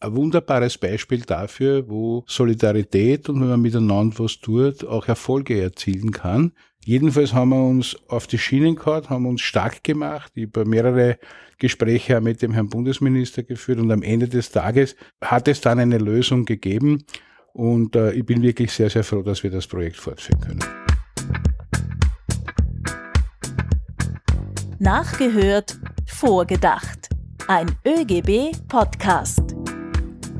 ein wunderbares Beispiel dafür, wo Solidarität und wenn man miteinander was tut, auch Erfolge erzielen kann. Jedenfalls haben wir uns auf die Schienen gehabt, haben uns stark gemacht. Ich habe mehrere Gespräche mit dem Herrn Bundesminister geführt und am Ende des Tages hat es dann eine Lösung gegeben und äh, ich bin wirklich sehr, sehr froh, dass wir das Projekt fortführen können. Nachgehört, vorgedacht. Ein ÖGB-Podcast.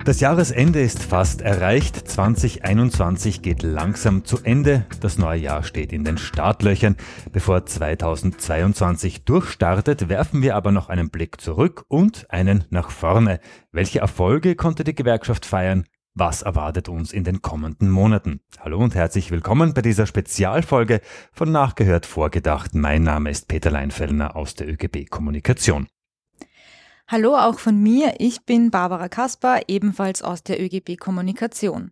Das Jahresende ist fast erreicht. 2021 geht langsam zu Ende. Das neue Jahr steht in den Startlöchern. Bevor 2022 durchstartet, werfen wir aber noch einen Blick zurück und einen nach vorne. Welche Erfolge konnte die Gewerkschaft feiern? Was erwartet uns in den kommenden Monaten? Hallo und herzlich willkommen bei dieser Spezialfolge von Nachgehört Vorgedacht. Mein Name ist Peter Leinfellner aus der ÖGB Kommunikation. Hallo auch von mir, ich bin Barbara Kasper, ebenfalls aus der ÖGB Kommunikation.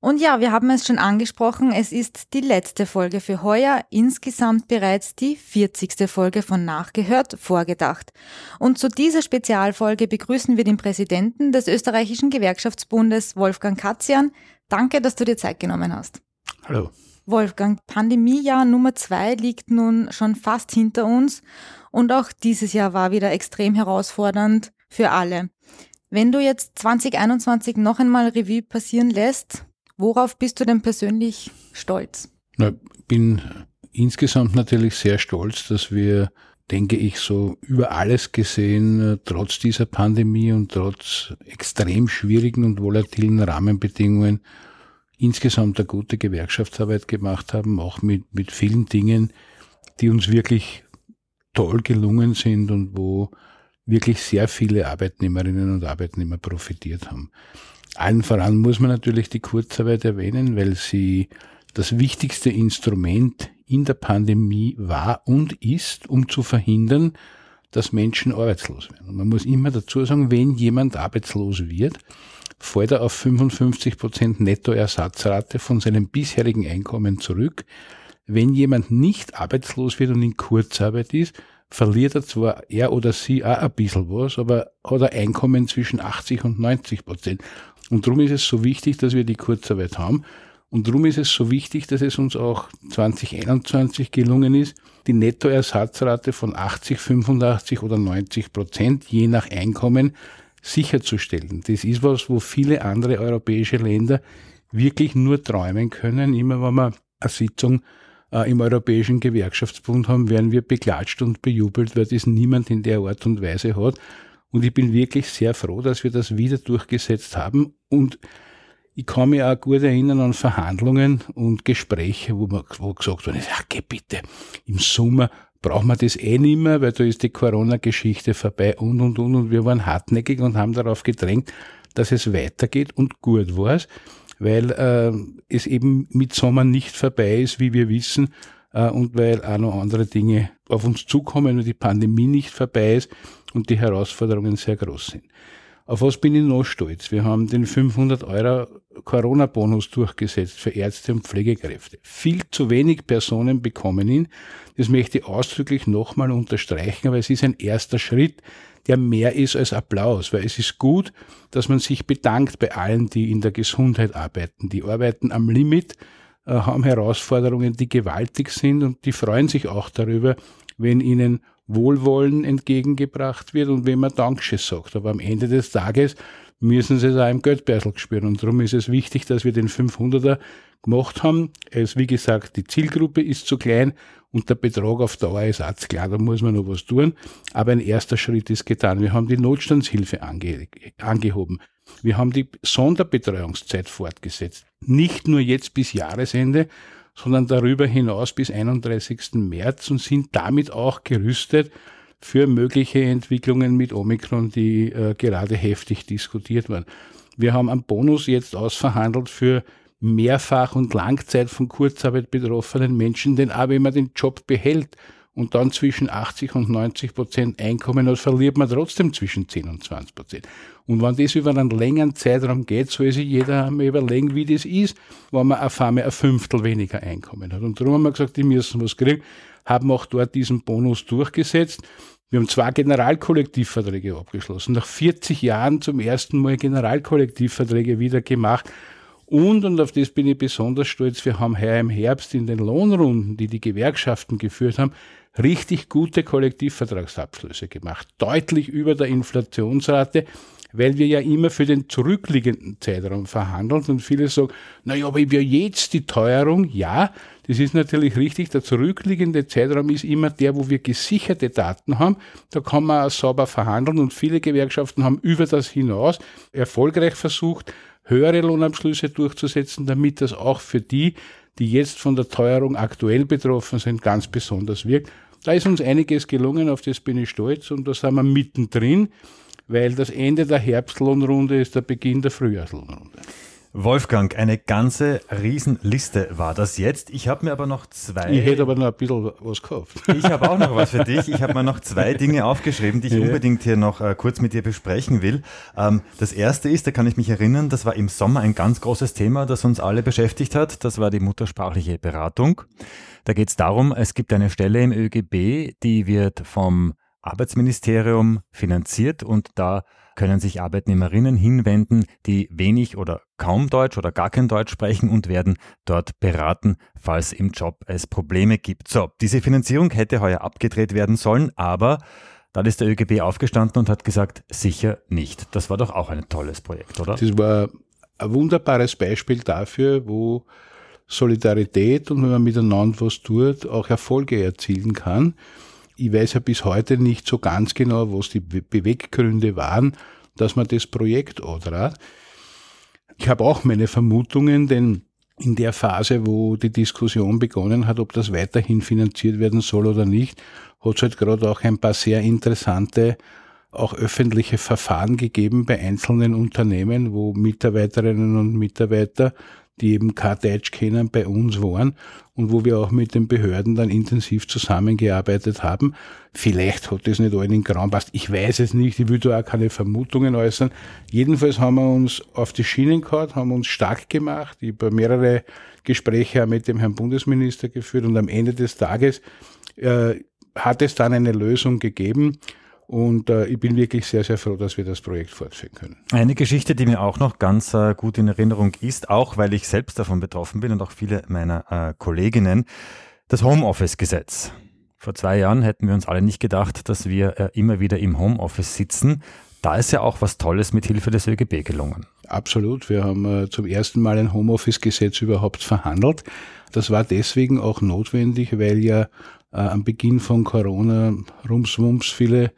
Und ja, wir haben es schon angesprochen, es ist die letzte Folge für heuer, insgesamt bereits die 40. Folge von Nachgehört vorgedacht. Und zu dieser Spezialfolge begrüßen wir den Präsidenten des österreichischen Gewerkschaftsbundes, Wolfgang Katzian. Danke, dass du dir Zeit genommen hast. Hallo. Wolfgang, Pandemiejahr Nummer zwei liegt nun schon fast hinter uns und auch dieses Jahr war wieder extrem herausfordernd für alle. Wenn du jetzt 2021 noch einmal Revue passieren lässt, worauf bist du denn persönlich stolz? Ich bin insgesamt natürlich sehr stolz, dass wir, denke ich, so über alles gesehen, trotz dieser Pandemie und trotz extrem schwierigen und volatilen Rahmenbedingungen insgesamt eine gute Gewerkschaftsarbeit gemacht haben, auch mit, mit vielen Dingen, die uns wirklich toll gelungen sind und wo wirklich sehr viele Arbeitnehmerinnen und Arbeitnehmer profitiert haben. Allen voran muss man natürlich die Kurzarbeit erwähnen, weil sie das wichtigste Instrument in der Pandemie war und ist, um zu verhindern, dass Menschen arbeitslos werden. Und man muss immer dazu sagen, wenn jemand arbeitslos wird, fällt er auf 55 Prozent Nettoersatzrate von seinem bisherigen Einkommen zurück. Wenn jemand nicht arbeitslos wird und in Kurzarbeit ist, verliert er zwar er oder sie auch ein bisschen was, aber hat ein Einkommen zwischen 80 und 90 Prozent. Und darum ist es so wichtig, dass wir die Kurzarbeit haben. Und darum ist es so wichtig, dass es uns auch 2021 gelungen ist, die Nettoersatzrate von 80, 85 oder 90 Prozent je nach Einkommen sicherzustellen. Das ist was, wo viele andere europäische Länder wirklich nur träumen können. Immer wenn man eine Sitzung äh, im Europäischen Gewerkschaftsbund haben, werden wir beklatscht und bejubelt, weil das niemand in der Art und Weise hat. Und ich bin wirklich sehr froh, dass wir das wieder durchgesetzt haben. Und ich kann mich auch gut erinnern an Verhandlungen und Gespräche, wo, man, wo gesagt wurde, ja, geh bitte, im Sommer brauchen wir das eh nicht mehr, weil da ist die Corona-Geschichte vorbei und, und, und. Und wir waren hartnäckig und haben darauf gedrängt, dass es weitergeht und gut war es weil äh, es eben mit Sommer nicht vorbei ist, wie wir wissen, äh, und weil auch noch andere Dinge auf uns zukommen und die Pandemie nicht vorbei ist und die Herausforderungen sehr groß sind. Auf was bin ich noch stolz? Wir haben den 500 Euro Corona-Bonus durchgesetzt für Ärzte und Pflegekräfte. Viel zu wenig Personen bekommen ihn. Das möchte ich ausdrücklich nochmal unterstreichen, aber es ist ein erster Schritt, der mehr ist als Applaus, weil es ist gut, dass man sich bedankt bei allen, die in der Gesundheit arbeiten. Die arbeiten am Limit, äh, haben Herausforderungen, die gewaltig sind und die freuen sich auch darüber, wenn ihnen Wohlwollen entgegengebracht wird und wenn man Dankschiss sagt. Aber am Ende des Tages müssen sie es auch im Geldbeutel spüren. Und darum ist es wichtig, dass wir den 500er gemacht haben. Es, wie gesagt, die Zielgruppe ist zu klein und der Betrag auf Dauer ist auch klar, da muss man noch was tun. Aber ein erster Schritt ist getan. Wir haben die Notstandshilfe ange angehoben. Wir haben die Sonderbetreuungszeit fortgesetzt. Nicht nur jetzt bis Jahresende, sondern darüber hinaus bis 31. März und sind damit auch gerüstet für mögliche Entwicklungen mit Omikron, die äh, gerade heftig diskutiert werden. Wir haben einen Bonus jetzt ausverhandelt für mehrfach und Langzeit von Kurzarbeit betroffenen Menschen, denn auch wenn man den Job behält und dann zwischen 80 und 90 Prozent Einkommen hat, verliert man trotzdem zwischen 10 und 20 Prozent. Und wenn das über einen längeren Zeitraum geht, soll sich jeder einmal überlegen, wie das ist, wenn man auf einmal ein Fünftel weniger Einkommen hat. Und darum haben wir gesagt, die müssen was kriegen, haben auch dort diesen Bonus durchgesetzt. Wir haben zwei Generalkollektivverträge abgeschlossen. Nach 40 Jahren zum ersten Mal Generalkollektivverträge wieder gemacht. Und, und auf das bin ich besonders stolz, wir haben heuer im Herbst in den Lohnrunden, die die Gewerkschaften geführt haben, richtig gute Kollektivvertragsabschlüsse gemacht. Deutlich über der Inflationsrate weil wir ja immer für den zurückliegenden Zeitraum verhandeln und viele sagen, naja, aber wir jetzt die Teuerung, ja, das ist natürlich richtig, der zurückliegende Zeitraum ist immer der, wo wir gesicherte Daten haben, da kann man sauber verhandeln und viele Gewerkschaften haben über das hinaus erfolgreich versucht, höhere Lohnabschlüsse durchzusetzen, damit das auch für die, die jetzt von der Teuerung aktuell betroffen sind, ganz besonders wirkt. Da ist uns einiges gelungen, auf das bin ich stolz und da sind wir mittendrin weil das Ende der Herbstlohnrunde ist der Beginn der Frühjahrslohnrunde. Wolfgang, eine ganze Riesenliste war das jetzt. Ich habe mir aber noch zwei. Ich hätte aber noch ein bisschen was gekauft. Ich habe auch noch was für dich. Ich habe mir noch zwei Dinge aufgeschrieben, die ich ja. unbedingt hier noch äh, kurz mit dir besprechen will. Ähm, das erste ist, da kann ich mich erinnern, das war im Sommer ein ganz großes Thema, das uns alle beschäftigt hat. Das war die muttersprachliche Beratung. Da geht es darum, es gibt eine Stelle im ÖGB, die wird vom Arbeitsministerium finanziert und da können sich Arbeitnehmerinnen hinwenden, die wenig oder kaum Deutsch oder gar kein Deutsch sprechen und werden dort beraten, falls im Job es Probleme gibt. So, diese Finanzierung hätte heuer abgedreht werden sollen, aber dann ist der ÖGB aufgestanden und hat gesagt, sicher nicht. Das war doch auch ein tolles Projekt, oder? Das war ein wunderbares Beispiel dafür, wo Solidarität und wenn man miteinander was tut, auch Erfolge erzielen kann ich weiß ja bis heute nicht so ganz genau, was die Beweggründe waren, dass man das Projekt antrat. Ich habe auch meine Vermutungen, denn in der Phase, wo die Diskussion begonnen hat, ob das weiterhin finanziert werden soll oder nicht, hat es halt gerade auch ein paar sehr interessante, auch öffentliche Verfahren gegeben bei einzelnen Unternehmen, wo Mitarbeiterinnen und Mitarbeiter die eben kein Deutsch kennen, bei uns waren und wo wir auch mit den Behörden dann intensiv zusammengearbeitet haben. Vielleicht hat das nicht allen in Grauen passt. Ich weiß es nicht. Ich will da auch keine Vermutungen äußern. Jedenfalls haben wir uns auf die Schienen gehabt, haben uns stark gemacht. Ich habe mehrere Gespräche mit dem Herrn Bundesminister geführt und am Ende des Tages äh, hat es dann eine Lösung gegeben. Und äh, ich bin wirklich sehr, sehr froh, dass wir das Projekt fortführen können. Eine Geschichte, die mir auch noch ganz äh, gut in Erinnerung ist, auch weil ich selbst davon betroffen bin und auch viele meiner äh, Kolleginnen, das Homeoffice-Gesetz. Vor zwei Jahren hätten wir uns alle nicht gedacht, dass wir äh, immer wieder im Homeoffice sitzen. Da ist ja auch was Tolles mit Hilfe des ÖGB gelungen. Absolut. Wir haben äh, zum ersten Mal ein Homeoffice-Gesetz überhaupt verhandelt. Das war deswegen auch notwendig, weil ja äh, am Beginn von Corona rumswumps viele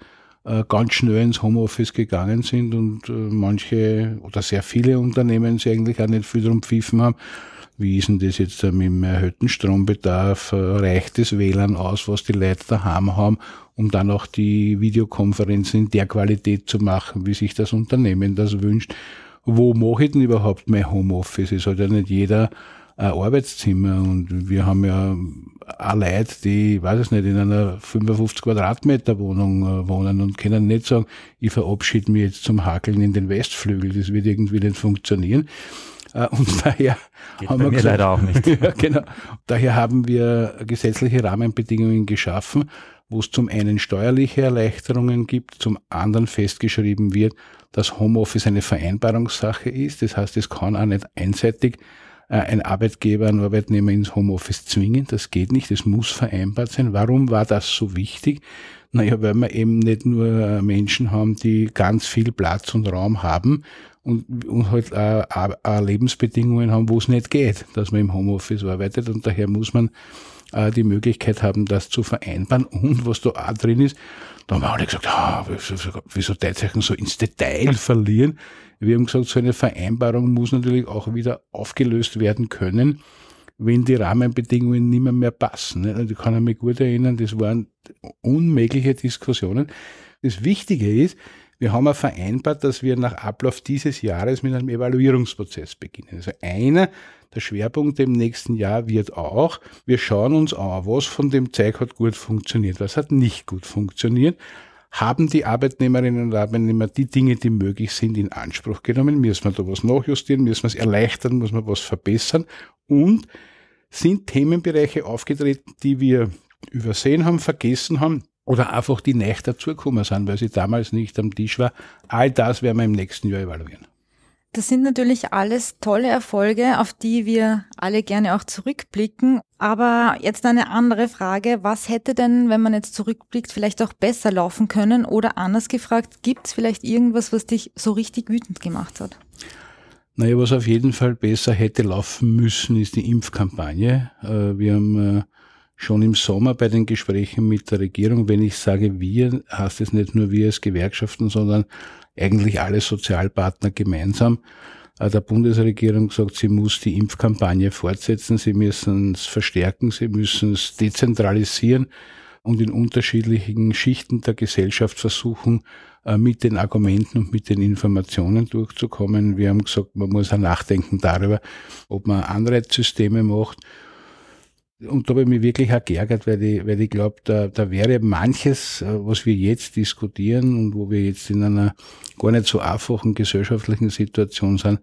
äh, ganz schnell ins Homeoffice gegangen sind und äh, manche oder sehr viele Unternehmen sich eigentlich auch nicht viel drum pfiffen haben. Wie ist denn das jetzt mit dem erhöhten Strombedarf? Reicht das WLAN aus, was die Leute daheim haben, um dann auch die Videokonferenzen in der Qualität zu machen, wie sich das Unternehmen das wünscht? Wo mache ich denn überhaupt mein Homeoffice? Es hat ja nicht jeder ein Arbeitszimmer und wir haben ja auch Leute, die, ich weiß es nicht, in einer 55 Quadratmeter Wohnung äh, wohnen und können nicht sagen, ich verabschiede mich jetzt zum Hakeln in den Westflügel. Das wird irgendwie nicht funktionieren. Äh, und daher Geht haben wir gesagt, leider auch nicht. ja, genau. Daher haben wir gesetzliche Rahmenbedingungen geschaffen, wo es zum einen steuerliche Erleichterungen gibt, zum anderen festgeschrieben wird, dass Homeoffice eine Vereinbarungssache ist. Das heißt, es kann auch nicht einseitig ein Arbeitgeber einen Arbeitnehmer ins Homeoffice zwingen. Das geht nicht, das muss vereinbart sein. Warum war das so wichtig? Naja, weil wir eben nicht nur äh, Menschen haben, die ganz viel Platz und Raum haben und, und halt auch, auch Lebensbedingungen haben, wo es nicht geht, dass man im Homeoffice arbeitet und daher muss man äh, die Möglichkeit haben, das zu vereinbaren und was da auch drin ist, da haben wir alle gesagt, ah, wieso, wieso Teilzeichen so ins Detail verlieren? Wir haben gesagt, so eine Vereinbarung muss natürlich auch wieder aufgelöst werden können, wenn die Rahmenbedingungen nicht mehr, mehr passen. Also ich kann mich gut erinnern, das waren unmögliche Diskussionen. Das Wichtige ist, wir haben ja vereinbart, dass wir nach Ablauf dieses Jahres mit einem Evaluierungsprozess beginnen. Also einer der Schwerpunkte im nächsten Jahr wird auch, wir schauen uns an, was von dem Zeug hat gut funktioniert, was hat nicht gut funktioniert haben die Arbeitnehmerinnen und Arbeitnehmer die Dinge, die möglich sind, in Anspruch genommen? Müssen wir da was nachjustieren? Müssen wir es erleichtern? Muss man was verbessern? Und sind Themenbereiche aufgetreten, die wir übersehen haben, vergessen haben, oder einfach die nicht dazugekommen sind, weil sie damals nicht am Tisch war. All das werden wir im nächsten Jahr evaluieren. Das sind natürlich alles tolle Erfolge, auf die wir alle gerne auch zurückblicken. Aber jetzt eine andere Frage. Was hätte denn, wenn man jetzt zurückblickt, vielleicht auch besser laufen können? Oder anders gefragt, gibt es vielleicht irgendwas, was dich so richtig wütend gemacht hat? Naja, was auf jeden Fall besser hätte laufen müssen, ist die Impfkampagne. Äh, wir haben äh, schon im Sommer bei den Gesprächen mit der Regierung, wenn ich sage wir, heißt es nicht nur wir als Gewerkschaften, sondern eigentlich alle Sozialpartner gemeinsam äh, der Bundesregierung gesagt, sie muss die Impfkampagne fortsetzen, sie müssen es verstärken, sie müssen es dezentralisieren und in unterschiedlichen Schichten der Gesellschaft versuchen, äh, mit den Argumenten und mit den Informationen durchzukommen. Wir haben gesagt, man muss auch nachdenken darüber, ob man Anreizsysteme macht und da habe ich mich wirklich auch geärgert, weil ich, weil ich glaube, da, da wäre manches, äh, was wir jetzt diskutieren und wo wir jetzt in einer gar nicht so einfachen gesellschaftlichen Situation sind,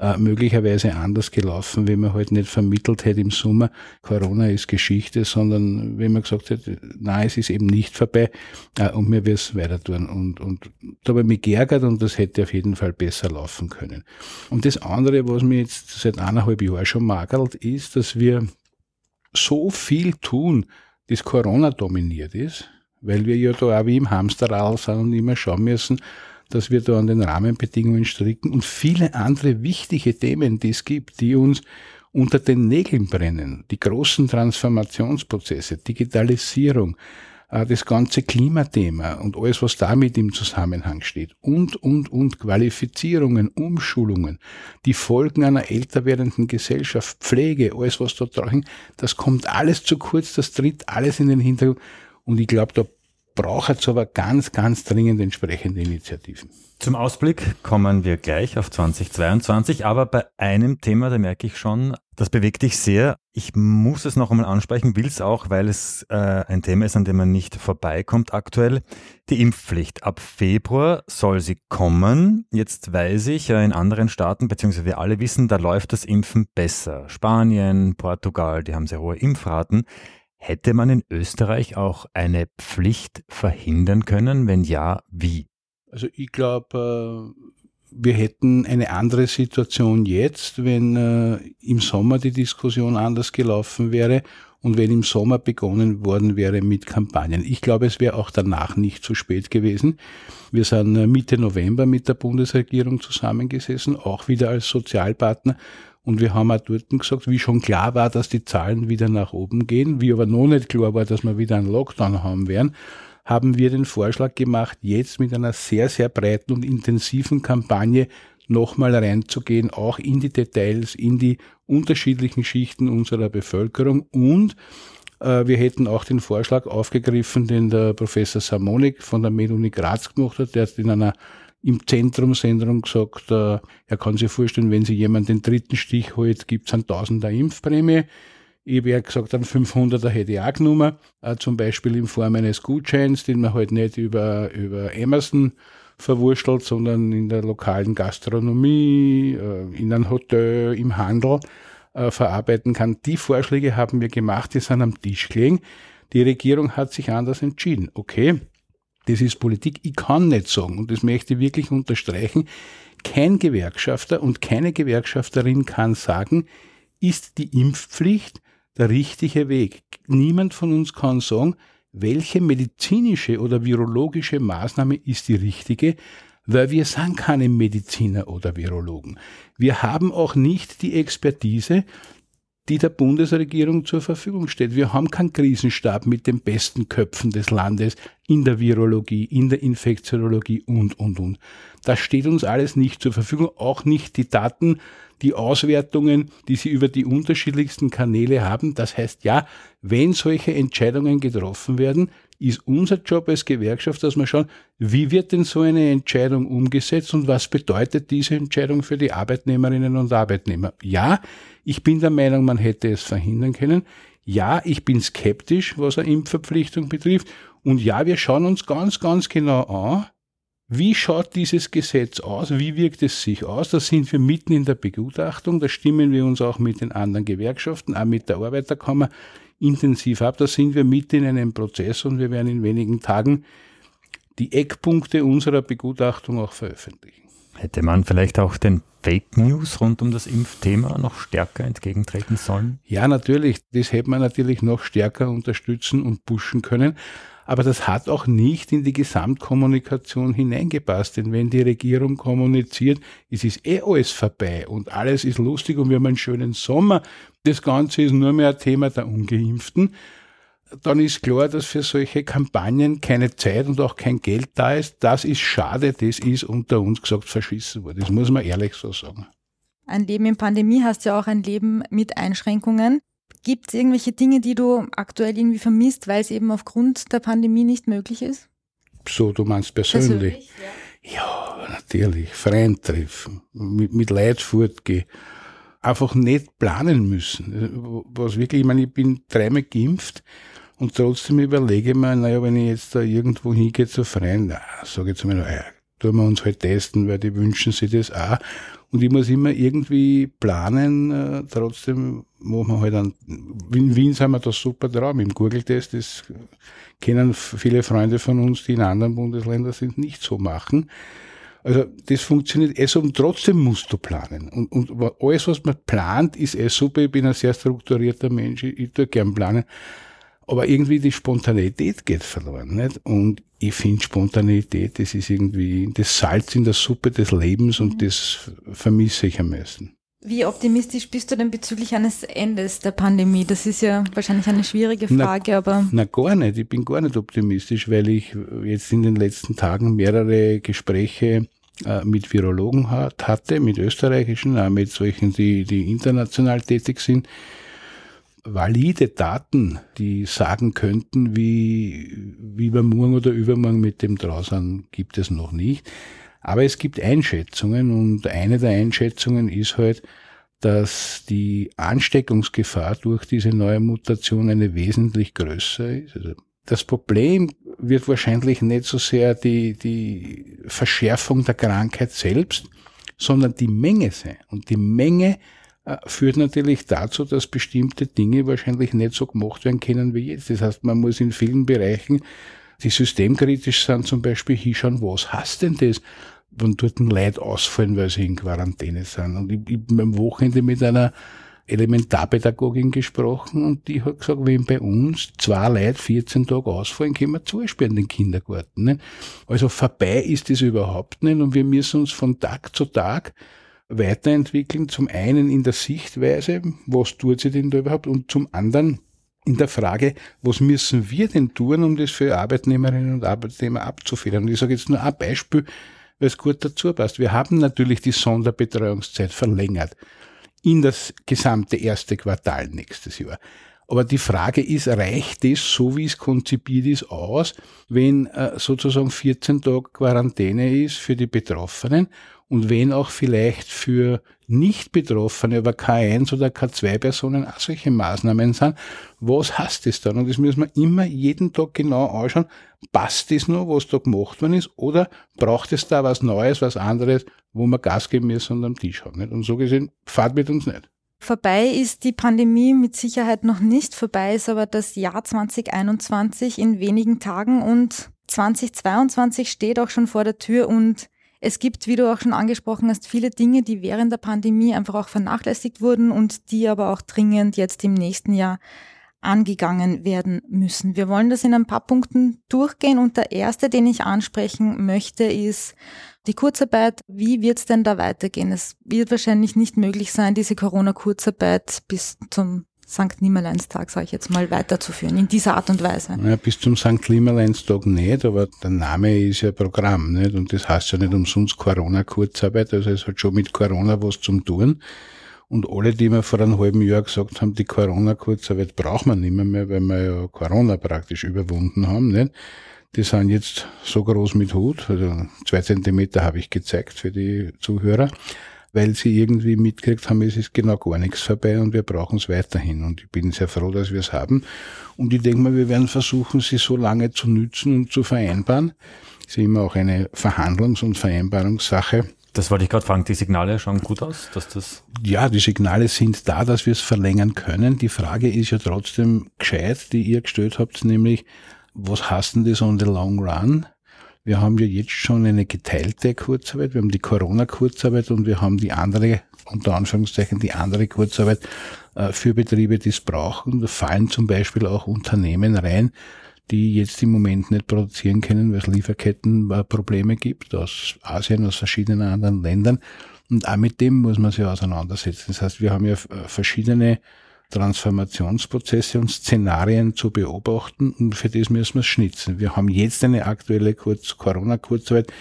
äh, möglicherweise anders gelaufen, wenn man halt nicht vermittelt hätte im Sommer, Corona ist Geschichte, sondern wenn man gesagt hätte, nein, es ist eben nicht vorbei äh, und wir werden es weiter tun. Und, und da habe ich mich geärgert und das hätte auf jeden Fall besser laufen können. Und das andere, was mir jetzt seit eineinhalb Jahren schon magert, ist, dass wir so viel tun, das Corona dominiert ist, weil wir ja da auch wie im Hamsterrad sind und immer schauen müssen, dass wir da an den Rahmenbedingungen stricken und viele andere wichtige Themen, die es gibt, die uns unter den Nägeln brennen, die großen Transformationsprozesse, Digitalisierung, das ganze Klimathema und alles, was damit im Zusammenhang steht und, und, und Qualifizierungen, Umschulungen, die Folgen einer älter werdenden Gesellschaft, Pflege, alles, was da dran das kommt alles zu kurz, das tritt alles in den Hintergrund und ich glaube, da braucht es aber ganz, ganz dringend entsprechende Initiativen. Zum Ausblick kommen wir gleich auf 2022, aber bei einem Thema, da merke ich schon, das bewegt dich sehr. Ich muss es noch einmal ansprechen, will es auch, weil es äh, ein Thema ist, an dem man nicht vorbeikommt aktuell. Die Impfpflicht. Ab Februar soll sie kommen. Jetzt weiß ich, in anderen Staaten, beziehungsweise wir alle wissen, da läuft das Impfen besser. Spanien, Portugal, die haben sehr hohe Impfraten. Hätte man in Österreich auch eine Pflicht verhindern können? Wenn ja, wie? Also ich glaube, äh, wir hätten eine andere Situation jetzt, wenn äh, im Sommer die Diskussion anders gelaufen wäre und wenn im Sommer begonnen worden wäre mit Kampagnen. Ich glaube, es wäre auch danach nicht zu spät gewesen. Wir sind äh, Mitte November mit der Bundesregierung zusammengesessen, auch wieder als Sozialpartner. Und wir haben auch dort gesagt, wie schon klar war, dass die Zahlen wieder nach oben gehen, wie aber noch nicht klar war, dass wir wieder einen Lockdown haben werden, haben wir den Vorschlag gemacht, jetzt mit einer sehr, sehr breiten und intensiven Kampagne nochmal reinzugehen, auch in die Details, in die unterschiedlichen Schichten unserer Bevölkerung und äh, wir hätten auch den Vorschlag aufgegriffen, den der Professor Samonik von der MedUni Graz gemacht hat. Der hat in einer im Zentrumsendung gesagt, äh, er kann sich vorstellen, wenn sich jemand den dritten Stich holt, gibt es einen Tausender Impfprämie. Ich ja gesagt, einen 500er hätte ich auch genommen, äh, zum Beispiel in Form eines Gutscheins, den man halt nicht über, über Amazon verwurstelt, sondern in der lokalen Gastronomie, äh, in einem Hotel, im Handel äh, verarbeiten kann. Die Vorschläge haben wir gemacht, die sind am Tisch gelegen. Die Regierung hat sich anders entschieden. Okay, das ist Politik. Ich kann nicht sagen, und das möchte ich wirklich unterstreichen, kein Gewerkschafter und keine Gewerkschafterin kann sagen, ist die Impfpflicht der richtige Weg. Niemand von uns kann sagen, welche medizinische oder virologische Maßnahme ist die richtige, weil wir sind keine Mediziner oder Virologen. Wir haben auch nicht die Expertise, die der Bundesregierung zur Verfügung steht. Wir haben keinen Krisenstab mit den besten Köpfen des Landes in der Virologie, in der Infektiologie und, und, und. Das steht uns alles nicht zur Verfügung, auch nicht die Daten, die Auswertungen, die sie über die unterschiedlichsten Kanäle haben. Das heißt, ja, wenn solche Entscheidungen getroffen werden, ist unser Job als Gewerkschaft, dass wir schauen, wie wird denn so eine Entscheidung umgesetzt und was bedeutet diese Entscheidung für die Arbeitnehmerinnen und Arbeitnehmer. Ja, ich bin der Meinung, man hätte es verhindern können. Ja, ich bin skeptisch, was eine Impfverpflichtung betrifft. Und ja, wir schauen uns ganz, ganz genau an, wie schaut dieses Gesetz aus? Wie wirkt es sich aus? Da sind wir mitten in der Begutachtung. Da stimmen wir uns auch mit den anderen Gewerkschaften, auch mit der Arbeiterkammer intensiv ab. Da sind wir mitten in einem Prozess und wir werden in wenigen Tagen die Eckpunkte unserer Begutachtung auch veröffentlichen. Hätte man vielleicht auch den Fake News rund um das Impfthema noch stärker entgegentreten sollen? Ja, natürlich. Das hätte man natürlich noch stärker unterstützen und pushen können. Aber das hat auch nicht in die Gesamtkommunikation hineingepasst. Denn wenn die Regierung kommuniziert, es ist eh alles vorbei und alles ist lustig und wir haben einen schönen Sommer, das Ganze ist nur mehr ein Thema der Ungeimpften, dann ist klar, dass für solche Kampagnen keine Zeit und auch kein Geld da ist. Das ist schade, das ist unter uns gesagt verschissen worden. Das muss man ehrlich so sagen. Ein Leben in Pandemie heißt ja auch ein Leben mit Einschränkungen. Gibt es irgendwelche Dinge, die du aktuell irgendwie vermisst, weil es eben aufgrund der Pandemie nicht möglich ist? So, du meinst persönlich? persönlich ja. ja. natürlich. Freien treffen, mit, mit Leid fortgehen. Einfach nicht planen müssen. Was wirklich, ich meine, ich bin dreimal geimpft und trotzdem überlege ich mir, naja, wenn ich jetzt da irgendwo hingehe zu Freien, na, sage ich zu mir, naja, tun wir uns halt testen, weil die wünschen sich das auch. Und ich muss immer irgendwie planen, äh, trotzdem machen wir halt an, in Wien sind wir da super drauf, im Google-Test, das kennen viele Freunde von uns, die in anderen Bundesländern sind, nicht so machen. Also das funktioniert eh so und trotzdem musst du planen. Und, und alles, was man plant, ist eh super. Ich bin ein sehr strukturierter Mensch, ich, ich tue gern planen. Aber irgendwie die Spontanität geht verloren. Nicht? Und ich finde Spontanität, das ist irgendwie das Salz in der Suppe des Lebens und mhm. das vermisse ich am meisten. Wie optimistisch bist du denn bezüglich eines Endes der Pandemie? Das ist ja wahrscheinlich eine schwierige Frage, na, aber. Na, gar nicht. Ich bin gar nicht optimistisch, weil ich jetzt in den letzten Tagen mehrere Gespräche äh, mit Virologen hat, hatte, mit österreichischen, auch mit solchen, die, die international tätig sind valide Daten, die sagen könnten, wie, wie wir morgen oder übermorgen mit dem draußen gibt es noch nicht. Aber es gibt Einschätzungen und eine der Einschätzungen ist halt, dass die Ansteckungsgefahr durch diese neue Mutation eine wesentlich größer ist. Also das Problem wird wahrscheinlich nicht so sehr die, die Verschärfung der Krankheit selbst, sondern die Menge sein. Und die Menge führt natürlich dazu, dass bestimmte Dinge wahrscheinlich nicht so gemacht werden können wie jetzt. Das heißt, man muss in vielen Bereichen, die systemkritisch sind, zum Beispiel hinschauen, was hast denn das? wenn dort ein Leid ausfallen, weil sie in Quarantäne sind. Und ich, ich habe am Wochenende mit einer Elementarpädagogin gesprochen und die hat gesagt, wenn bei uns zwei Leute 14 Tage ausfallen, können wir zusperren den Kindergarten. Nicht? Also vorbei ist das überhaupt nicht und wir müssen uns von Tag zu Tag weiterentwickeln. Zum einen in der Sichtweise, was tut sie denn da überhaupt? Und zum anderen in der Frage, was müssen wir denn tun, um das für Arbeitnehmerinnen und Arbeitnehmer abzufedern? Und ich sage jetzt nur ein Beispiel, weil es gut dazu passt. Wir haben natürlich die Sonderbetreuungszeit verlängert in das gesamte erste Quartal nächstes Jahr. Aber die Frage ist, reicht das, so wie es konzipiert ist, aus, wenn äh, sozusagen 14 Tage Quarantäne ist für die Betroffenen und wenn auch vielleicht für nicht Betroffene, aber K1 oder K2-Personen auch solche Maßnahmen sind, was heißt das dann? Und das müssen wir immer jeden Tag genau anschauen, passt das noch, was da gemacht worden ist, oder braucht es da was Neues, was anderes, wo wir Gas geben müssen und am Tisch haben. Nicht? Und so gesehen, fahrt mit uns nicht. Vorbei ist die Pandemie mit Sicherheit noch nicht. Vorbei ist aber das Jahr 2021 in wenigen Tagen und 2022 steht auch schon vor der Tür und es gibt, wie du auch schon angesprochen hast, viele Dinge, die während der Pandemie einfach auch vernachlässigt wurden und die aber auch dringend jetzt im nächsten Jahr angegangen werden müssen. Wir wollen das in ein paar Punkten durchgehen und der erste, den ich ansprechen möchte, ist die Kurzarbeit. Wie wird es denn da weitergehen? Es wird wahrscheinlich nicht möglich sein, diese Corona-Kurzarbeit bis zum St. Nimmerleinstag, sage ich jetzt mal, weiterzuführen, in dieser Art und Weise? Ja, bis zum St. Nimmerleinstag nicht, aber der Name ist ja Programm, nicht? Und das heißt ja nicht umsonst Corona-Kurzarbeit, also es hat schon mit Corona was zum tun. Und alle, die mir vor einem halben Jahr gesagt haben, die Corona-Kurzarbeit braucht man nicht mehr, mehr, weil wir ja Corona praktisch überwunden haben, nicht? Die sind jetzt so groß mit Hut, also zwei Zentimeter habe ich gezeigt für die Zuhörer weil sie irgendwie mitgekriegt haben, es ist genau gar nichts vorbei und wir brauchen es weiterhin. Und ich bin sehr froh, dass wir es haben. Und ich denke mal, wir werden versuchen, sie so lange zu nützen und zu vereinbaren. Das ist immer auch eine Verhandlungs- und Vereinbarungssache. Das wollte ich gerade fragen. Die Signale schauen gut aus, dass das. ja, die Signale sind da, dass wir es verlängern können. Die Frage ist ja trotzdem gescheit, die ihr gestellt habt, nämlich, was heißt denn das on the long run? Wir haben ja jetzt schon eine geteilte Kurzarbeit, wir haben die Corona-Kurzarbeit und wir haben die andere, unter Anführungszeichen, die andere Kurzarbeit äh, für Betriebe, die es brauchen. Da fallen zum Beispiel auch Unternehmen rein, die jetzt im Moment nicht produzieren können, weil es Lieferkettenprobleme gibt aus Asien, aus verschiedenen anderen Ländern. Und auch mit dem muss man sich auseinandersetzen. Das heißt, wir haben ja verschiedene Transformationsprozesse und Szenarien zu beobachten und für das müssen wir es schnitzen. Wir haben jetzt eine aktuelle Kurz Corona-Kurzarbeit,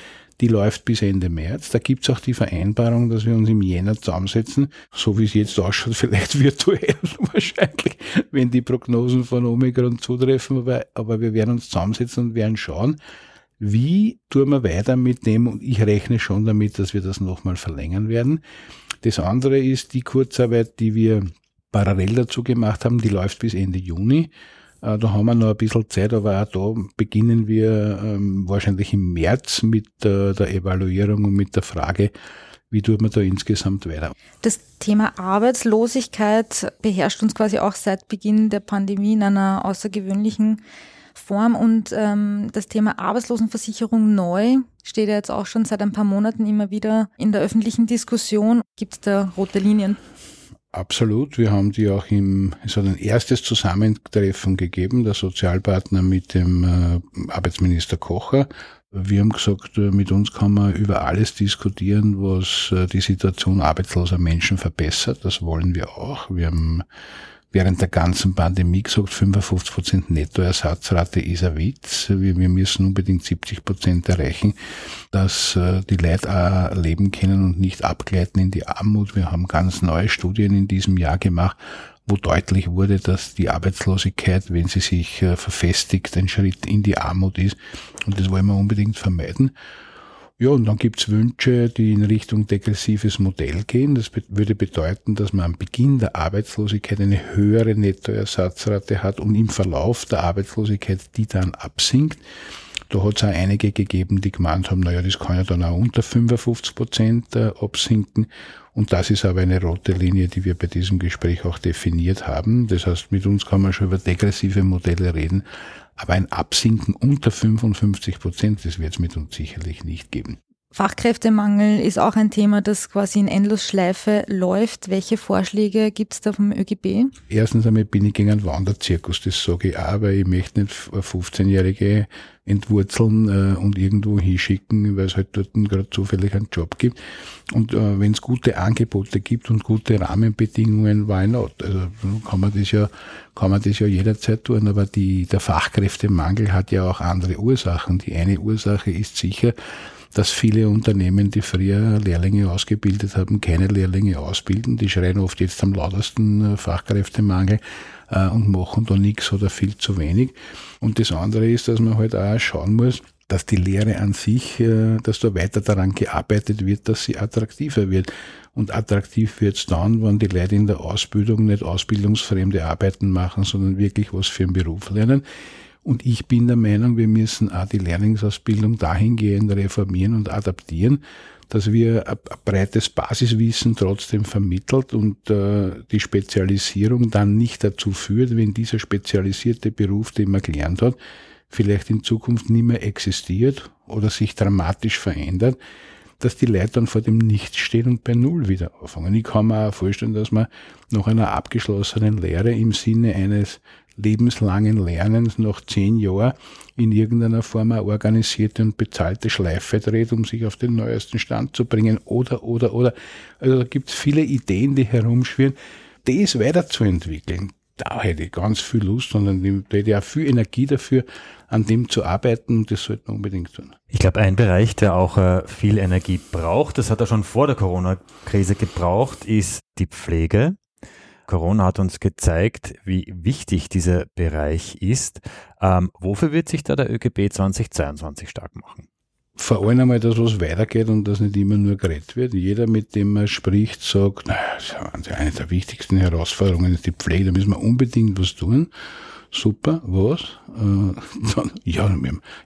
die läuft bis Ende März. Da gibt's auch die Vereinbarung, dass wir uns im Jänner zusammensetzen, so wie es jetzt ausschaut, vielleicht virtuell wahrscheinlich, wenn die Prognosen von Omikron zutreffen, aber, aber wir werden uns zusammensetzen und werden schauen, wie tun wir weiter mit dem und ich rechne schon damit, dass wir das nochmal verlängern werden. Das andere ist die Kurzarbeit, die wir parallel dazu gemacht haben, die läuft bis Ende Juni. Äh, da haben wir noch ein bisschen Zeit, aber auch da beginnen wir ähm, wahrscheinlich im März mit äh, der Evaluierung und mit der Frage, wie tut man da insgesamt weiter? Das Thema Arbeitslosigkeit beherrscht uns quasi auch seit Beginn der Pandemie in einer außergewöhnlichen Form und ähm, das Thema Arbeitslosenversicherung neu steht ja jetzt auch schon seit ein paar Monaten immer wieder in der öffentlichen Diskussion. Gibt es da rote Linien? Absolut. Wir haben die auch im, es hat ein erstes Zusammentreffen gegeben, der Sozialpartner mit dem äh, Arbeitsminister Kocher. Wir haben gesagt, äh, mit uns kann man über alles diskutieren, was äh, die Situation arbeitsloser Menschen verbessert. Das wollen wir auch. Wir haben während der ganzen Pandemie gesagt, 55 Prozent Nettoersatzrate ist ein Witz. Wir, wir müssen unbedingt 70 Prozent erreichen, dass äh, die Leute auch leben können und nicht abgleiten in die Armut. Wir haben ganz neue Studien in diesem Jahr gemacht, wo deutlich wurde, dass die Arbeitslosigkeit, wenn sie sich äh, verfestigt, ein Schritt in die Armut ist. Und das wollen wir unbedingt vermeiden. Ja, und dann gibt's Wünsche, die in Richtung degressives Modell gehen. Das würde bedeuten, dass man am Beginn der Arbeitslosigkeit eine höhere Nettoersatzrate hat und im Verlauf der Arbeitslosigkeit die dann absinkt. Da hat es auch einige gegeben, die gemeint haben, naja, das kann ja dann auch unter 55 Prozent äh, absinken. Und das ist aber eine rote Linie, die wir bei diesem Gespräch auch definiert haben. Das heißt, mit uns kann man schon über degressive Modelle reden. Aber ein Absinken unter 55 Prozent, das wird es mit uns sicherlich nicht geben. Fachkräftemangel ist auch ein Thema, das quasi in Endlosschleife läuft. Welche Vorschläge gibt es da vom ÖGB? Erstens einmal bin ich gegen einen Wanderzirkus, das sage ich auch, weil ich möchte nicht 15-Jährige entwurzeln äh, und irgendwo hinschicken, weil es halt dort gerade zufällig einen Job gibt. Und äh, wenn es gute Angebote gibt und gute Rahmenbedingungen, why not? Also kann man das ja, kann man das ja jederzeit tun, aber die, der Fachkräftemangel hat ja auch andere Ursachen. Die eine Ursache ist sicher, dass viele Unternehmen, die früher Lehrlinge ausgebildet haben, keine Lehrlinge ausbilden. Die schreien oft jetzt am lautesten äh, Fachkräftemangel äh, und machen da nichts oder viel zu wenig. Und das andere ist, dass man halt auch schauen muss, dass die Lehre an sich, äh, dass da weiter daran gearbeitet wird, dass sie attraktiver wird. Und attraktiv wird es dann, wenn die Leute in der Ausbildung nicht ausbildungsfremde Arbeiten machen, sondern wirklich was für einen Beruf lernen. Und ich bin der Meinung, wir müssen auch die Lehrlingsausbildung dahingehend reformieren und adaptieren, dass wir ein breites Basiswissen trotzdem vermittelt und äh, die Spezialisierung dann nicht dazu führt, wenn dieser spezialisierte Beruf, den man gelernt hat, vielleicht in Zukunft nicht mehr existiert oder sich dramatisch verändert, dass die Leute dann vor dem Nichts stehen und bei Null wieder anfangen. Ich kann mir auch vorstellen, dass man nach einer abgeschlossenen Lehre im Sinne eines lebenslangen Lernens nach zehn Jahren in irgendeiner Form eine organisierte und bezahlte Schleife dreht, um sich auf den neuesten Stand zu bringen oder, oder, oder. Also da gibt es viele Ideen, die herumschwirren, das weiterzuentwickeln. Da hätte ich ganz viel Lust und da hätte ich auch viel Energie dafür, an dem zu arbeiten und das sollte man unbedingt tun. Ich glaube, ein Bereich, der auch äh, viel Energie braucht, das hat er schon vor der Corona-Krise gebraucht, ist die Pflege. Corona hat uns gezeigt, wie wichtig dieser Bereich ist. Ähm, wofür wird sich da der ÖGB 2022 stark machen? Vor allem einmal, dass was weitergeht und dass nicht immer nur geredet wird. Jeder, mit dem man spricht, sagt, naja, eine der wichtigsten Herausforderungen ist die Pflege, da müssen wir unbedingt was tun. Super, was? Äh, ja,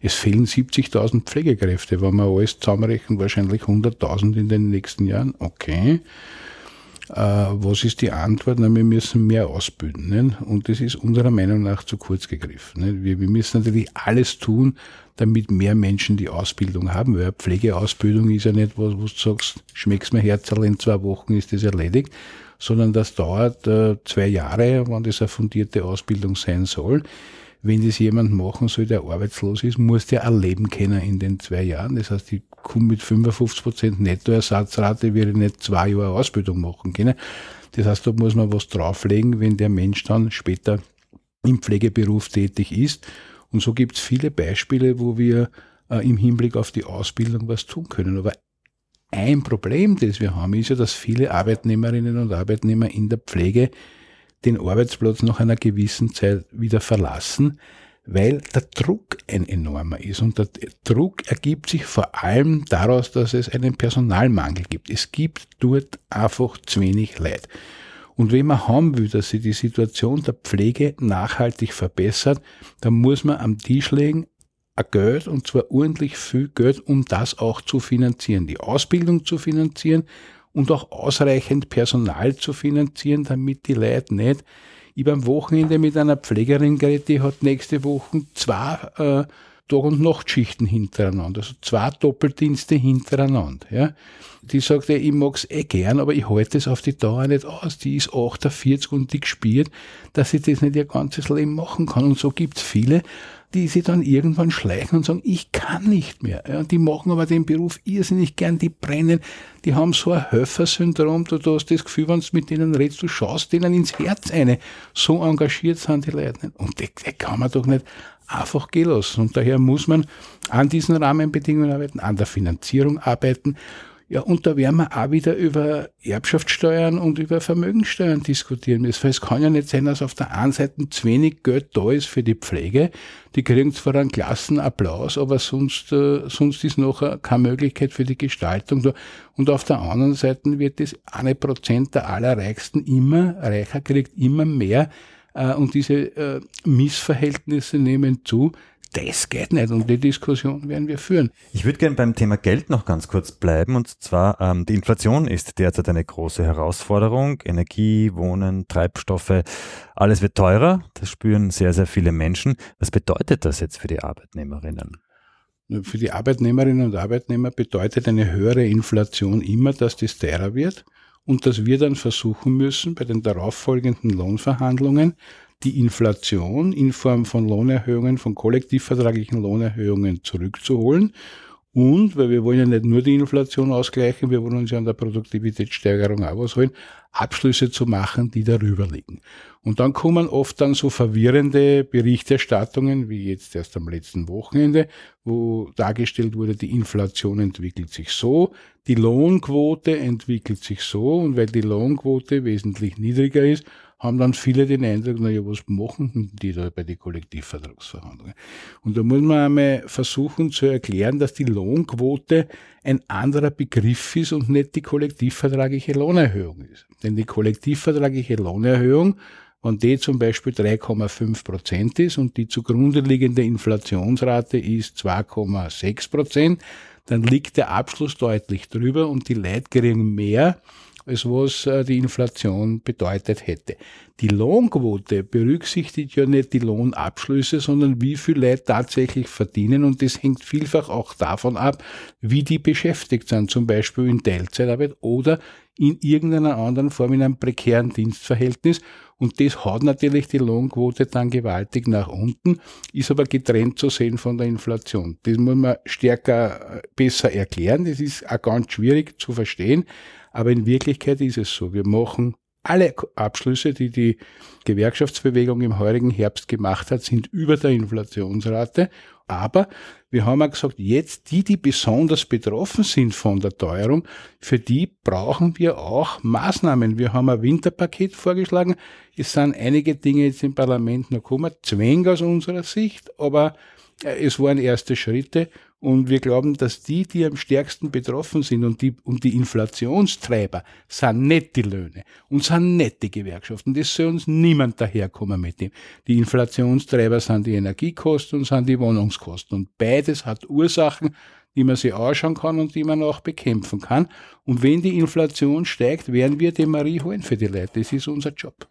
es fehlen 70.000 Pflegekräfte, wenn wir alles zusammenrechnen, wahrscheinlich 100.000 in den nächsten Jahren. Okay. Äh, was ist die Antwort? Na, wir müssen mehr ausbilden. Nicht? Und das ist unserer Meinung nach zu kurz gegriffen. Wir, wir, müssen natürlich alles tun, damit mehr Menschen die Ausbildung haben. Weil Pflegeausbildung ist ja nicht was, wo du sagst, schmeckst mir Herzl in zwei Wochen ist das erledigt, sondern das dauert äh, zwei Jahre, wenn das eine fundierte Ausbildung sein soll wenn das jemand machen soll, der arbeitslos ist, muss der auch leben können in den zwei Jahren. Das heißt, ich komme mit 55 Prozent Nettoersatzrate, werde ich nicht zwei Jahre Ausbildung machen können. Das heißt, da muss man was drauflegen, wenn der Mensch dann später im Pflegeberuf tätig ist. Und so gibt es viele Beispiele, wo wir äh, im Hinblick auf die Ausbildung was tun können. Aber ein Problem, das wir haben, ist ja, dass viele Arbeitnehmerinnen und Arbeitnehmer in der Pflege den Arbeitsplatz nach einer gewissen Zeit wieder verlassen, weil der Druck ein enormer ist. Und der Druck ergibt sich vor allem daraus, dass es einen Personalmangel gibt. Es gibt dort einfach zu wenig Leid. Und wenn man haben will, dass sich die Situation der Pflege nachhaltig verbessert, dann muss man am Tisch legen, ein Geld, und zwar ordentlich viel Geld, um das auch zu finanzieren, die Ausbildung zu finanzieren und auch ausreichend Personal zu finanzieren, damit die Leute nicht ich am Wochenende mit einer Pflegerin geredet, die hat nächste Woche zwei äh, Tag- und Nachtschichten hintereinander, also zwei Doppeldienste hintereinander. Ja. Die sagt, ja, ich mag's eh gern, aber ich halte es auf die Dauer nicht aus. Die ist 48 und die gespielt, dass sie das nicht ihr ganzes Leben machen kann. Und so gibt's viele, die sie dann irgendwann schleichen und sagen, ich kann nicht mehr. Ja, die machen aber den Beruf irrsinnig gern, die brennen, die haben so ein Höfer-Syndrom, du, du hast das Gefühl, wenn du mit denen redest, du schaust denen ins Herz eine. So engagiert sind die Leute nicht. Und das, das kann man doch nicht einfach gelassen. Und daher muss man an diesen Rahmenbedingungen arbeiten, an der Finanzierung arbeiten ja, und da werden wir auch wieder über Erbschaftssteuern und über Vermögensteuern diskutieren müssen. Es kann ja nicht sein, dass auf der einen Seite zu wenig Geld da ist für die Pflege. Die kriegen zwar einen Klassenapplaus, aber sonst, äh, sonst ist noch keine Möglichkeit für die Gestaltung da. Und auf der anderen Seite wird das eine Prozent der Allerreichsten immer reicher, kriegt immer mehr. Äh, und diese äh, Missverhältnisse nehmen zu das geht nicht und die Diskussion werden wir führen. Ich würde gerne beim Thema Geld noch ganz kurz bleiben und zwar ähm, die Inflation ist derzeit eine große Herausforderung. Energie, Wohnen, Treibstoffe, alles wird teurer. Das spüren sehr, sehr viele Menschen. Was bedeutet das jetzt für die Arbeitnehmerinnen? Für die Arbeitnehmerinnen und Arbeitnehmer bedeutet eine höhere Inflation immer, dass das teurer wird und dass wir dann versuchen müssen, bei den darauffolgenden Lohnverhandlungen die Inflation in Form von Lohnerhöhungen, von kollektivvertraglichen Lohnerhöhungen zurückzuholen. Und, weil wir wollen ja nicht nur die Inflation ausgleichen, wir wollen uns ja an der Produktivitätssteigerung auch was holen, Abschlüsse zu machen, die darüber liegen. Und dann kommen oft dann so verwirrende Berichterstattungen, wie jetzt erst am letzten Wochenende, wo dargestellt wurde, die Inflation entwickelt sich so, die Lohnquote entwickelt sich so, und weil die Lohnquote wesentlich niedriger ist, haben dann viele den Eindruck, naja, was machen die da bei den Kollektivvertragsverhandlungen? Und da muss man einmal versuchen zu erklären, dass die Lohnquote ein anderer Begriff ist und nicht die kollektivvertragliche Lohnerhöhung ist. Denn die kollektivvertragliche Lohnerhöhung, wenn die zum Beispiel 3,5 Prozent ist und die zugrunde liegende Inflationsrate ist 2,6 Prozent, dann liegt der Abschluss deutlich drüber und die Leute kriegen mehr, als was äh, die Inflation bedeutet hätte. Die Lohnquote berücksichtigt ja nicht die Lohnabschlüsse, sondern wie viel Leute tatsächlich verdienen und das hängt vielfach auch davon ab, wie die beschäftigt sind, zum Beispiel in Teilzeitarbeit oder in irgendeiner anderen Form in einem prekären Dienstverhältnis. Und das hat natürlich die Lohnquote dann gewaltig nach unten, ist aber getrennt zu sehen von der Inflation. Das muss man stärker, äh, besser erklären. Das ist auch ganz schwierig zu verstehen. Aber in Wirklichkeit ist es so. Wir machen alle Abschlüsse, die die Gewerkschaftsbewegung im heurigen Herbst gemacht hat, sind über der Inflationsrate. Aber wir haben auch gesagt, jetzt die, die besonders betroffen sind von der Teuerung, für die brauchen wir auch Maßnahmen. Wir haben ein Winterpaket vorgeschlagen. Es sind einige Dinge jetzt im Parlament noch gekommen, zwäng aus unserer Sicht, aber äh, es waren erste Schritte und wir glauben, dass die, die am stärksten betroffen sind und die, und die Inflationstreiber, sind nicht die Löhne und sind nicht die Gewerkschaften. Das soll uns niemand daherkommen mit dem. Die Inflationstreiber sind die Energiekosten und sind die Wohnungskosten. Und beides hat Ursachen, die man sich anschauen kann und die man auch bekämpfen kann. Und wenn die Inflation steigt, werden wir die Marie holen für die Leute. Das ist unser Job.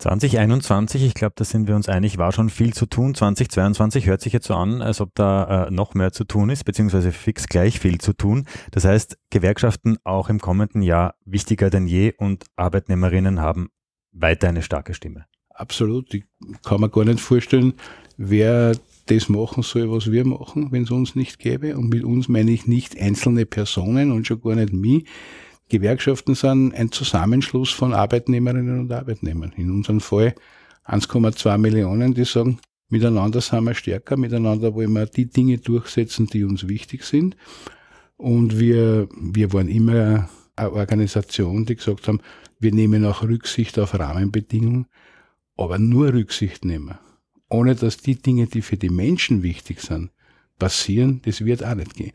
2021, ich glaube, da sind wir uns einig, war schon viel zu tun. 2022 hört sich jetzt so an, als ob da äh, noch mehr zu tun ist, beziehungsweise fix gleich viel zu tun. Das heißt, Gewerkschaften auch im kommenden Jahr wichtiger denn je und Arbeitnehmerinnen haben weiter eine starke Stimme. Absolut. Ich kann mir gar nicht vorstellen, wer das machen soll, was wir machen, wenn es uns nicht gäbe. Und mit uns meine ich nicht einzelne Personen und schon gar nicht mich. Gewerkschaften sind ein Zusammenschluss von Arbeitnehmerinnen und Arbeitnehmern. In unserem Fall 1,2 Millionen, die sagen, miteinander sind wir stärker, miteinander wollen wir die Dinge durchsetzen, die uns wichtig sind. Und wir, wir waren immer eine Organisation, die gesagt haben, wir nehmen auch Rücksicht auf Rahmenbedingungen, aber nur Rücksicht nehmen. Ohne dass die Dinge, die für die Menschen wichtig sind, passieren, das wird auch nicht gehen.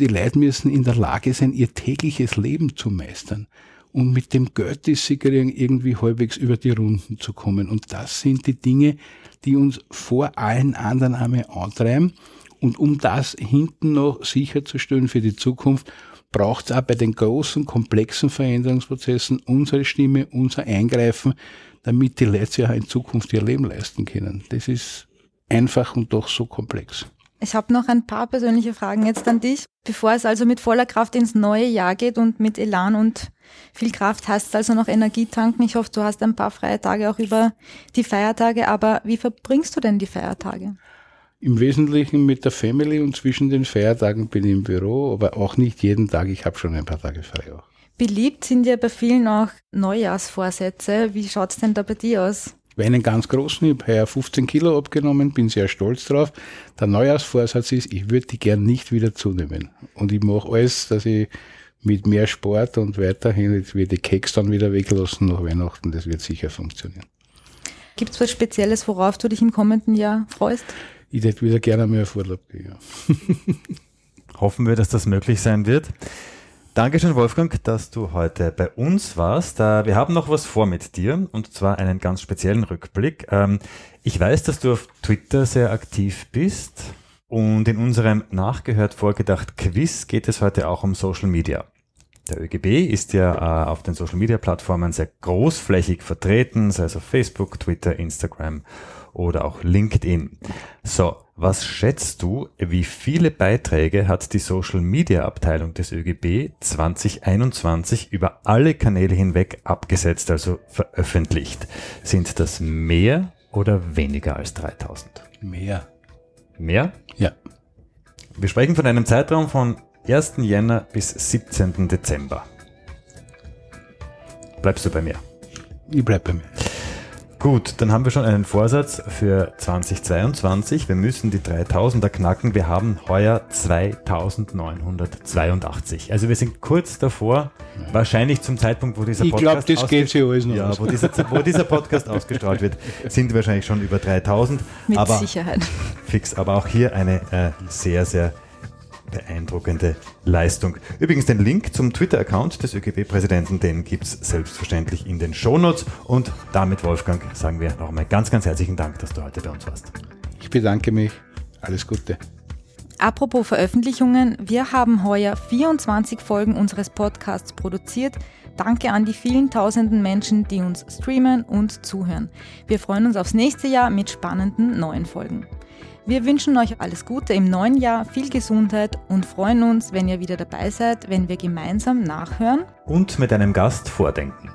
Die Leute müssen in der Lage sein, ihr tägliches Leben zu meistern und mit dem Geld, das sie kriegen, irgendwie halbwegs über die Runden zu kommen. Und das sind die Dinge, die uns vor allen anderen einmal antreiben. Und um das hinten noch sicherzustellen für die Zukunft, braucht es auch bei den großen, komplexen Veränderungsprozessen unsere Stimme, unser Eingreifen, damit die Leute sich auch in Zukunft ihr Leben leisten können. Das ist einfach und doch so komplex. Ich habe noch ein paar persönliche Fragen jetzt an dich. Bevor es also mit voller Kraft ins neue Jahr geht und mit Elan und viel Kraft heißt es also noch Energie tanken. Ich hoffe, du hast ein paar freie Tage auch über die Feiertage, aber wie verbringst du denn die Feiertage? Im Wesentlichen mit der Family und zwischen den Feiertagen bin ich im Büro, aber auch nicht jeden Tag. Ich habe schon ein paar Tage frei auch. Beliebt sind ja bei vielen auch Neujahrsvorsätze. Wie schaut es denn da bei dir aus? Einen ganz großen, ich habe heuer 15 Kilo abgenommen, bin sehr stolz drauf. Der Neujahrsvorsatz ist, ich würde die gern nicht wieder zunehmen. Und ich mache alles, dass ich mit mehr Sport und weiterhin, jetzt wird die Keks dann wieder weglassen nach Weihnachten, das wird sicher funktionieren. Gibt es was Spezielles, worauf du dich im kommenden Jahr freust? Ich hätte wieder gerne mehr auf Urlaub gehen. Ja. Hoffen wir, dass das möglich sein wird. Dankeschön, Wolfgang, dass du heute bei uns warst. Äh, wir haben noch was vor mit dir und zwar einen ganz speziellen Rückblick. Ähm, ich weiß, dass du auf Twitter sehr aktiv bist und in unserem Nachgehört vorgedacht Quiz geht es heute auch um Social Media. Der ÖGB ist ja äh, auf den Social Media Plattformen sehr großflächig vertreten, sei es auf Facebook, Twitter, Instagram oder auch LinkedIn. So, was schätzt du, wie viele Beiträge hat die Social Media Abteilung des ÖGB 2021 über alle Kanäle hinweg abgesetzt, also veröffentlicht? Sind das mehr oder weniger als 3000? Mehr. Mehr? Ja. Wir sprechen von einem Zeitraum von 1. Jänner bis 17. Dezember. Bleibst du bei mir? Ich bleib bei mir. Gut, dann haben wir schon einen Vorsatz für 2022. Wir müssen die 3000er knacken. Wir haben heuer 2982. Also wir sind kurz davor, wahrscheinlich zum Zeitpunkt, wo dieser ich Podcast, glaub, das geht sich alles noch ja, wo, dieser, wo dieser Podcast ausgestrahlt wird, sind wir wahrscheinlich schon über 3000. Mit aber Sicherheit. Fix, aber auch hier eine äh, sehr, sehr beeindruckende Leistung. Übrigens den Link zum Twitter-Account des ÖGB-Präsidenten, den gibt es selbstverständlich in den Shownotes. Und damit, Wolfgang, sagen wir noch einmal ganz, ganz herzlichen Dank, dass du heute bei uns warst. Ich bedanke mich. Alles Gute. Apropos Veröffentlichungen, wir haben heuer 24 Folgen unseres Podcasts produziert. Danke an die vielen tausenden Menschen, die uns streamen und zuhören. Wir freuen uns aufs nächste Jahr mit spannenden neuen Folgen. Wir wünschen euch alles Gute im neuen Jahr, viel Gesundheit und freuen uns, wenn ihr wieder dabei seid, wenn wir gemeinsam nachhören und mit einem Gast vordenken.